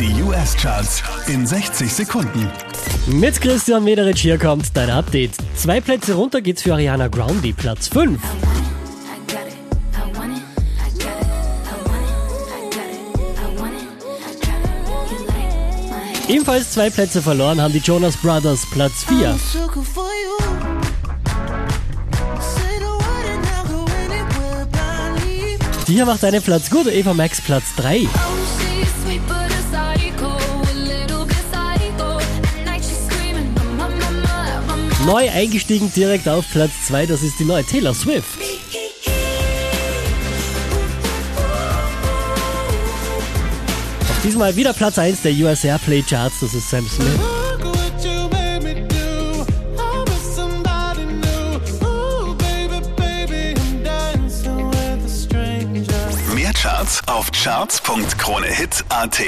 Die US-Charts in 60 Sekunden. Mit Christian Mederich hier kommt dein Update. Zwei Plätze runter geht's für Ariana Grande, Platz 5. Ebenfalls zwei Plätze verloren haben die Jonas Brothers, Platz 4. Die hier macht einen Platz gut, Eva Max Platz 3. Neu eingestiegen direkt auf Platz 2, das ist die neue Taylor Swift. Auch diesmal wieder Platz 1 der US Airplay Charts, das ist Sam Smith. Mehr Charts auf charts.kronehit.at